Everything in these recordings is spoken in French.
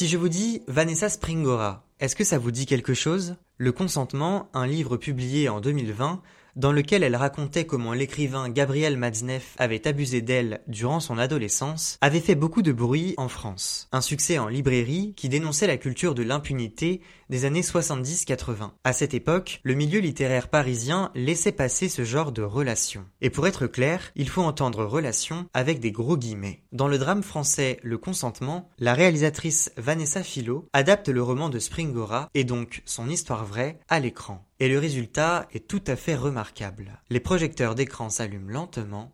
Si je vous dis Vanessa Springora, est-ce que ça vous dit quelque chose? Le consentement, un livre publié en 2020, dans lequel elle racontait comment l'écrivain Gabriel Matzneff avait abusé d'elle durant son adolescence, avait fait beaucoup de bruit en France. Un succès en librairie qui dénonçait la culture de l'impunité des années 70-80. À cette époque, le milieu littéraire parisien laissait passer ce genre de relations. Et pour être clair, il faut entendre relation avec des gros guillemets. Dans le drame français Le consentement, la réalisatrice Vanessa Philo adapte le roman de Springora et donc son histoire vraie à l'écran. Et le résultat est tout à fait remarquable. Les projecteurs d'écran s'allument lentement.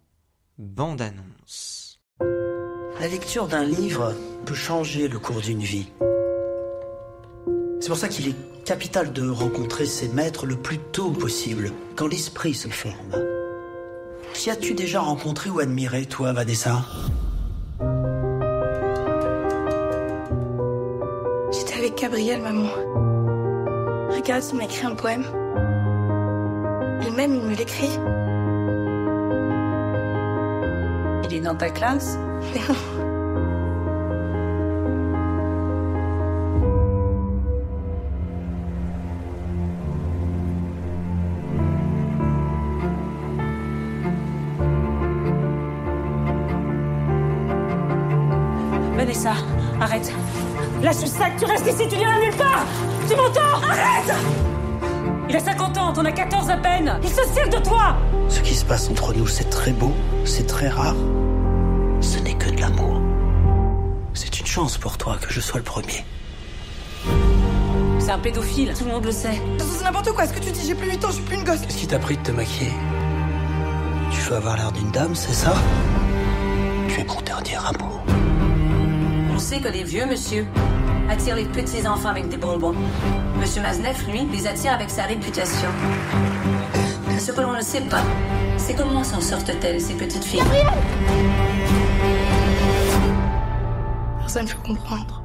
Bande annonce. La lecture d'un livre peut changer le cours d'une vie. C'est pour ça qu'il est capital de rencontrer ses maîtres le plus tôt possible, quand l'esprit se forme. Qui as-tu déjà rencontré ou admiré, toi, Vanessa? J'étais avec Gabriel, maman. Regarde, il m'a écrit un poème. Et même, il me l'écrit. Il est dans ta classe? Vanessa, arrête. Lâche le sac, tu restes ici, tu n'iras nulle part Tu m'entends Arrête Il a 50 ans, t'en as 14 à peine Il se sert de toi Ce qui se passe entre nous, c'est très beau, c'est très rare. Ce n'est que de l'amour. C'est une chance pour toi que je sois le premier. C'est un pédophile, tout le monde le sait. C'est n'importe quoi, ce que tu dis, j'ai plus 8 ans, je suis plus une gosse? Qu'est-ce qui t'a pris de te maquiller? Tu veux avoir l'air d'une dame, c'est ça? Tu es mon dernier amour. On sait que les vieux monsieur attirent les petits enfants avec des bonbons. Monsieur Mazneff, lui, les attire avec sa réputation. Ce que l'on ne sait pas, c'est comment s'en sortent-elles, ces petites filles Personne ne peut comprendre.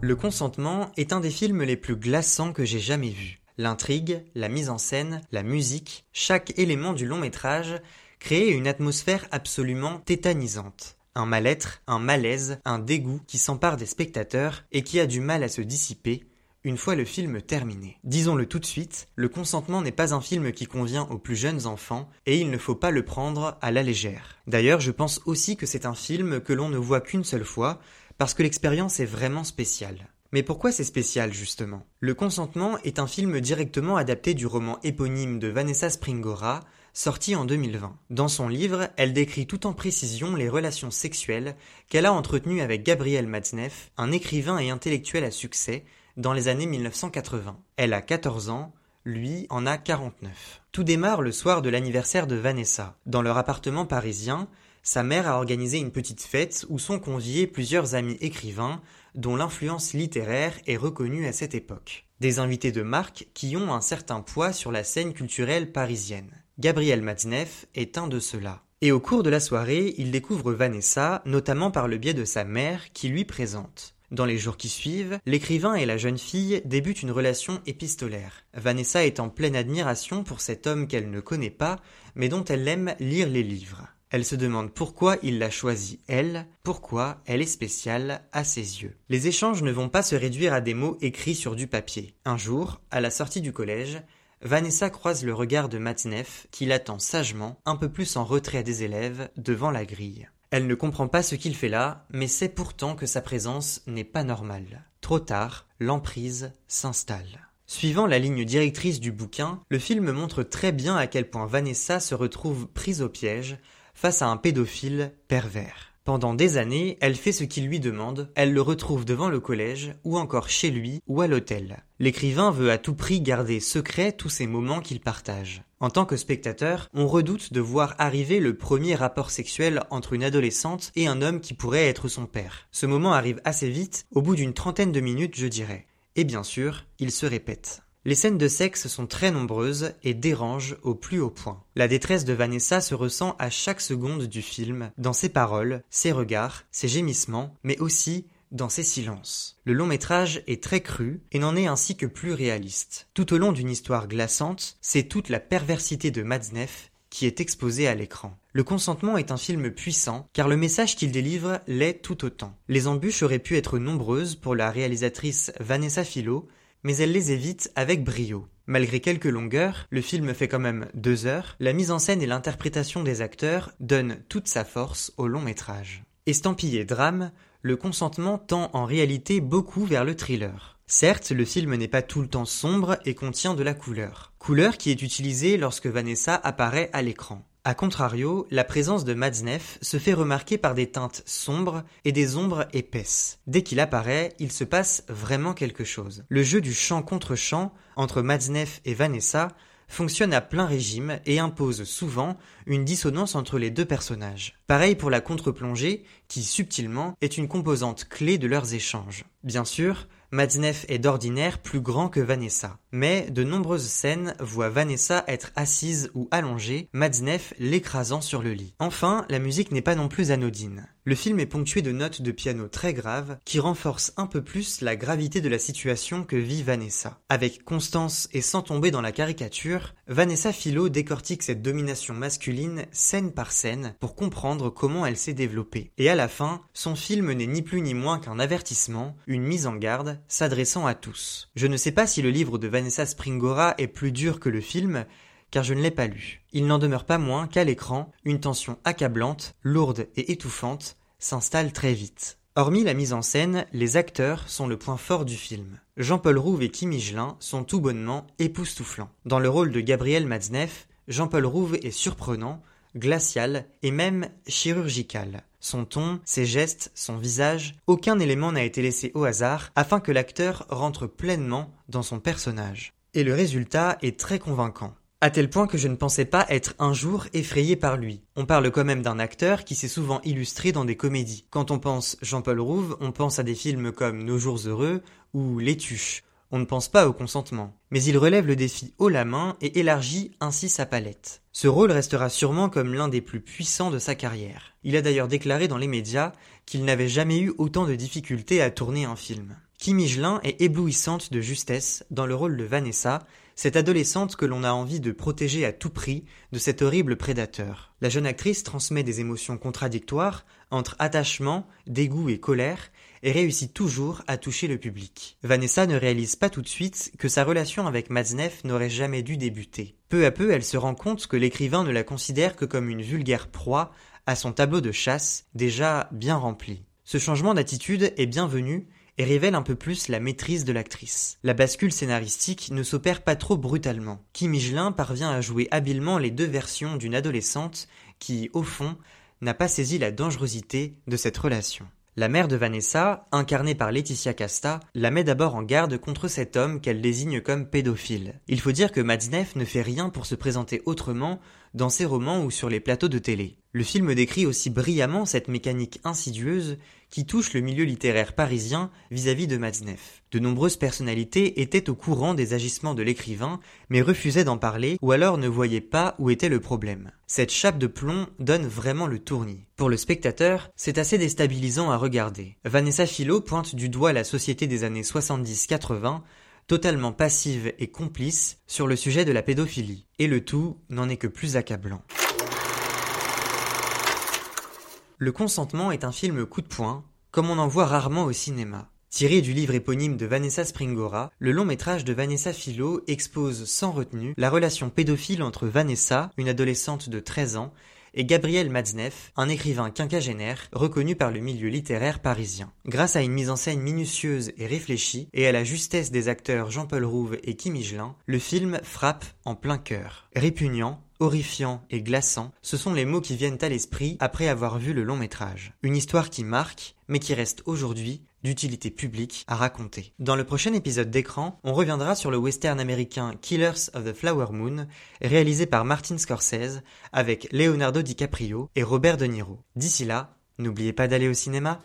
Le consentement est un des films les plus glaçants que j'ai jamais vus. L'intrigue, la mise en scène, la musique, chaque élément du long métrage créait une atmosphère absolument tétanisante. Un mal-être, un malaise, un dégoût qui s'empare des spectateurs et qui a du mal à se dissiper une fois le film terminé. Disons-le tout de suite, Le consentement n'est pas un film qui convient aux plus jeunes enfants et il ne faut pas le prendre à la légère. D'ailleurs, je pense aussi que c'est un film que l'on ne voit qu'une seule fois parce que l'expérience est vraiment spéciale. Mais pourquoi c'est spécial justement? Le consentement est un film directement adapté du roman éponyme de Vanessa Springora, sorti en 2020. Dans son livre, elle décrit tout en précision les relations sexuelles qu'elle a entretenues avec Gabriel Matzneff, un écrivain et intellectuel à succès, dans les années 1980. Elle a 14 ans, lui en a 49. Tout démarre le soir de l'anniversaire de Vanessa. Dans leur appartement parisien, sa mère a organisé une petite fête où sont conviés plusieurs amis écrivains dont l'influence littéraire est reconnue à cette époque. Des invités de marque qui ont un certain poids sur la scène culturelle parisienne. Gabriel Matzneff est un de ceux-là. Et au cours de la soirée, il découvre Vanessa, notamment par le biais de sa mère qui lui présente. Dans les jours qui suivent, l'écrivain et la jeune fille débutent une relation épistolaire. Vanessa est en pleine admiration pour cet homme qu'elle ne connaît pas, mais dont elle aime lire les livres. Elle se demande pourquoi il l'a choisie, elle, pourquoi elle est spéciale à ses yeux. Les échanges ne vont pas se réduire à des mots écrits sur du papier. Un jour, à la sortie du collège, Vanessa croise le regard de Matzneff qui l'attend sagement, un peu plus en retrait des élèves, devant la grille. Elle ne comprend pas ce qu'il fait là, mais sait pourtant que sa présence n'est pas normale. Trop tard, l'emprise s'installe. Suivant la ligne directrice du bouquin, le film montre très bien à quel point Vanessa se retrouve prise au piège face à un pédophile pervers. Pendant des années, elle fait ce qu'il lui demande, elle le retrouve devant le collège, ou encore chez lui, ou à l'hôtel. L'écrivain veut à tout prix garder secret tous ces moments qu'il partage. En tant que spectateur, on redoute de voir arriver le premier rapport sexuel entre une adolescente et un homme qui pourrait être son père. Ce moment arrive assez vite, au bout d'une trentaine de minutes je dirais. Et bien sûr, il se répète. Les scènes de sexe sont très nombreuses et dérangent au plus haut point. La détresse de Vanessa se ressent à chaque seconde du film, dans ses paroles, ses regards, ses gémissements, mais aussi dans ses silences. Le long métrage est très cru et n'en est ainsi que plus réaliste. Tout au long d'une histoire glaçante, c'est toute la perversité de Matzneff qui est exposée à l'écran. Le consentement est un film puissant, car le message qu'il délivre l'est tout autant. Les embûches auraient pu être nombreuses pour la réalisatrice Vanessa Philo, mais elle les évite avec brio. Malgré quelques longueurs, le film fait quand même deux heures, la mise en scène et l'interprétation des acteurs donnent toute sa force au long métrage. Estampillé drame, le consentement tend en réalité beaucoup vers le thriller. Certes, le film n'est pas tout le temps sombre et contient de la couleur. Couleur qui est utilisée lorsque Vanessa apparaît à l'écran. A contrario, la présence de Madsneff se fait remarquer par des teintes sombres et des ombres épaisses. Dès qu'il apparaît, il se passe vraiment quelque chose. Le jeu du chant contre chant entre Madsneff et Vanessa fonctionne à plein régime et impose souvent une dissonance entre les deux personnages. Pareil pour la contre-plongée, qui subtilement est une composante clé de leurs échanges. Bien sûr, Madsneff est d'ordinaire plus grand que Vanessa. Mais de nombreuses scènes voient Vanessa être assise ou allongée, Madsneff l'écrasant sur le lit. Enfin, la musique n'est pas non plus anodine. Le film est ponctué de notes de piano très graves qui renforcent un peu plus la gravité de la situation que vit Vanessa. Avec constance et sans tomber dans la caricature, Vanessa Philo décortique cette domination masculine scène par scène pour comprendre comment elle s'est développée. Et à la fin, son film n'est ni plus ni moins qu'un avertissement, une mise en garde, s'adressant à tous. Je ne sais pas si le livre de Vanessa Springora est plus dur que le film, car je ne l'ai pas lu. Il n'en demeure pas moins qu'à l'écran, une tension accablante, lourde et étouffante s'installe très vite. Hormis la mise en scène, les acteurs sont le point fort du film. Jean-Paul Rouve et Kim Michelin sont tout bonnement époustouflants. Dans le rôle de Gabriel Matzneff, Jean-Paul Rouve est surprenant, glacial et même chirurgical. Son ton, ses gestes, son visage, aucun élément n'a été laissé au hasard afin que l'acteur rentre pleinement dans son personnage. Et le résultat est très convaincant. À tel point que je ne pensais pas être un jour effrayé par lui. On parle quand même d'un acteur qui s'est souvent illustré dans des comédies. Quand on pense Jean-Paul Rouve, on pense à des films comme Nos jours heureux ou Les Tuches. On ne pense pas au consentement. Mais il relève le défi haut la main et élargit ainsi sa palette. Ce rôle restera sûrement comme l'un des plus puissants de sa carrière. Il a d'ailleurs déclaré dans les médias qu'il n'avait jamais eu autant de difficultés à tourner un film. Kim Michelin est éblouissante de justesse dans le rôle de Vanessa, cette adolescente que l'on a envie de protéger à tout prix de cet horrible prédateur. La jeune actrice transmet des émotions contradictoires entre attachement, dégoût et colère, et réussit toujours à toucher le public. Vanessa ne réalise pas tout de suite que sa relation avec Matzneff n'aurait jamais dû débuter. Peu à peu, elle se rend compte que l'écrivain ne la considère que comme une vulgaire proie à son tableau de chasse déjà bien rempli. Ce changement d'attitude est bienvenu et révèle un peu plus la maîtrise de l'actrice. La bascule scénaristique ne s'opère pas trop brutalement. Kim Michelin parvient à jouer habilement les deux versions d'une adolescente qui, au fond, n'a pas saisi la dangerosité de cette relation. La mère de Vanessa, incarnée par Laetitia Casta, la met d'abord en garde contre cet homme qu'elle désigne comme pédophile. Il faut dire que Madsneff ne fait rien pour se présenter autrement dans ses romans ou sur les plateaux de télé. Le film décrit aussi brillamment cette mécanique insidieuse qui touche le milieu littéraire parisien vis-à-vis de Matzneff. De nombreuses personnalités étaient au courant des agissements de l'écrivain, mais refusaient d'en parler ou alors ne voyaient pas où était le problème. Cette chape de plomb donne vraiment le tournis. Pour le spectateur, c'est assez déstabilisant à regarder. Vanessa Philo pointe du doigt la société des années 70-80 totalement passive et complice sur le sujet de la pédophilie. Et le tout n'en est que plus accablant. Le consentement est un film coup de poing, comme on en voit rarement au cinéma. Tiré du livre éponyme de Vanessa Springora, le long métrage de Vanessa Philo expose sans retenue la relation pédophile entre Vanessa, une adolescente de 13 ans, et Gabriel Matzneff, un écrivain quinquagénaire reconnu par le milieu littéraire parisien. Grâce à une mise en scène minutieuse et réfléchie, et à la justesse des acteurs Jean-Paul Rouve et Kim Higelin, le film frappe en plein cœur. Répugnant, horrifiant et glaçant, ce sont les mots qui viennent à l'esprit après avoir vu le long métrage. Une histoire qui marque, mais qui reste aujourd'hui d'utilité publique à raconter. Dans le prochain épisode d'écran, on reviendra sur le western américain Killers of the Flower Moon, réalisé par Martin Scorsese avec Leonardo DiCaprio et Robert De Niro. D'ici là, n'oubliez pas d'aller au cinéma.